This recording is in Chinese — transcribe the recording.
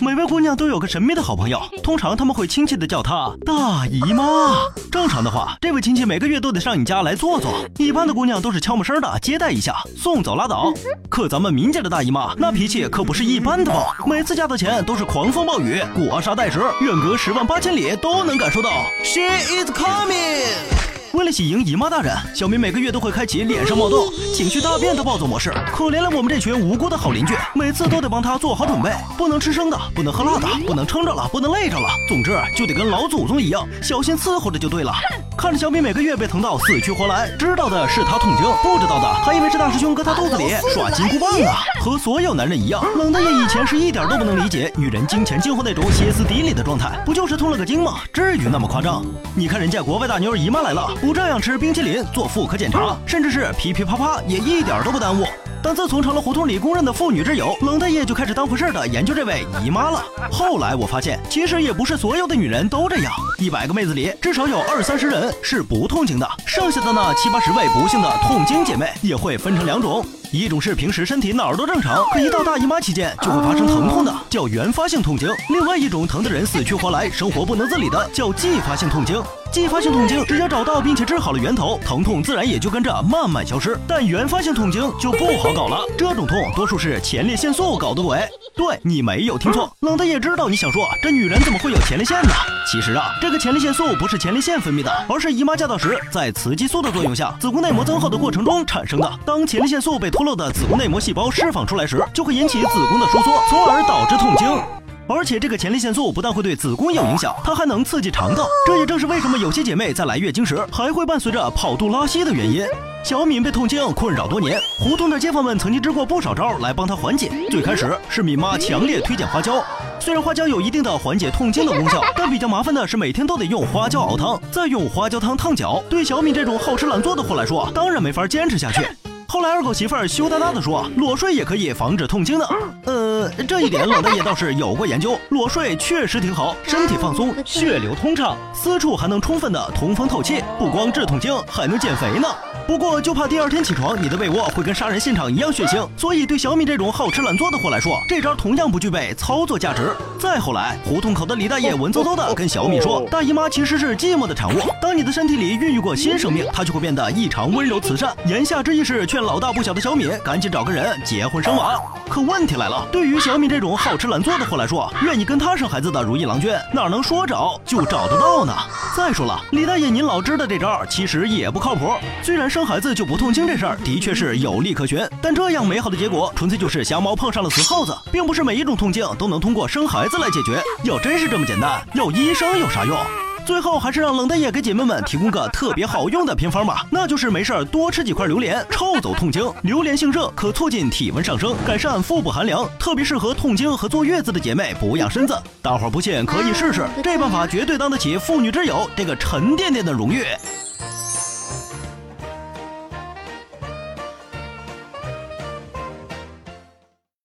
每位姑娘都有个神秘的好朋友，通常他们会亲切的叫她大姨妈。正常的话，这位亲戚每个月都得上你家来坐坐。一般的姑娘都是悄没声的接待一下，送走拉倒。可咱们民间的大姨妈，那脾气可不是一般的暴，每次嫁的钱都是狂风暴雨，裹沙带石，远隔十万八千里都能感受到。She is coming。为了喜迎姨妈大人，小明每个月都会开启脸上冒痘、情绪大变的暴走模式。可怜了我们这群无辜的好邻居，每次都得帮他做好准备，不能吃生的，不能喝辣的，不能撑着了，不能累着了。总之就得跟老祖宗一样，小心伺候着就对了。看着小米每个月被疼到死去活来，知道的是他痛经，不知道的还以为是大师兄搁他肚子里耍金箍棒呢。和所有男人一样，冷大爷以前是一点都不能理解女人经前经后那种歇斯底里的状态，不就是痛了个经吗？至于那么夸张？你看人家国外大妞姨妈来了，不照样吃冰淇淋、做妇科检查，甚至是噼噼啪啪也一点都不耽误。但自从成了胡同里公认的妇女之友，冷大爷就开始当回事的研究这位姨妈了。后来我发现，其实也不是所有的女人都这样，一百个妹子里至少有二三十人是不痛经的，剩下的那七八十位不幸的痛经姐妹也会分成两种。一种是平时身体哪儿都正常，可一到大姨妈期间就会发生疼痛的，叫原发性痛经；另外一种疼的人死去活来，生活不能自理的，叫继发性痛经。继发性痛经只要找到并且治好了源头，疼痛自然也就跟着慢慢消失。但原发性痛经就不好搞了，这种痛多数是前列腺素搞的鬼。对你没有听错，冷的也知道你想说这女人怎么会有前列腺呢？其实啊，这个前列腺素不是前列腺分泌的，而是姨妈驾到时在雌激素的作用下，子宫内膜增厚的过程中产生的。当前列腺素被脱落的子宫内膜细胞释放出来时，就会引起子宫的收缩，从而导致痛经。而且这个前列腺素不但会对子宫有影响，它还能刺激肠道。这也正是为什么有些姐妹在来月经时还会伴随着跑肚拉稀的原因。小敏被痛经困扰多年，胡同的街坊们曾经支过不少招来帮她缓解。最开始是敏妈强烈推荐花椒，虽然花椒有一定的缓解痛经的功效，但比较麻烦的是每天都得用花椒熬汤，再用花椒汤烫脚。对小敏这种好吃懒做的货来说，当然没法坚持下去。后来二狗媳妇儿羞答答的说，裸睡也可以防止痛经的。呃，这一点老大爷倒是有过研究，裸睡确实挺好，身体放松，血流通畅，私处还能充分的通风透气，不光治痛经，还能减肥呢。不过就怕第二天起床，你的被窝会跟杀人现场一样血腥，所以对小米这种好吃懒做的货来说，这招同样不具备操作价值。再后来，胡同口的李大爷文绉绉的跟小米说，大姨妈其实是寂寞的产物，当你的身体里孕育过新生命，它就会变得异常温柔慈善。言下之意是劝老大不小的小米赶紧找个人结婚生娃。可问题来了，对于小米这种好吃懒做的货来说，愿意跟他生孩子的如意郎君哪能说找就找得到呢？再说了，李大爷您老支的这招其实也不靠谱，虽然生孩子就不痛经这事儿的确是有利可循，但这样美好的结果纯粹就是瞎猫碰上了死耗子，并不是每一种痛经都能通过生孩子来解决。要真是这么简单，要医生有啥用？最后还是让冷大爷给姐妹们提供个特别好用的偏方吧，那就是没事儿多吃几块榴莲，臭走痛经。榴莲性热，可促进体温上升，改善腹部寒凉，特别适合痛经和坐月子的姐妹补养身子。大伙儿不信可以试试，这办法绝对当得起妇女之友这个沉甸甸的荣誉。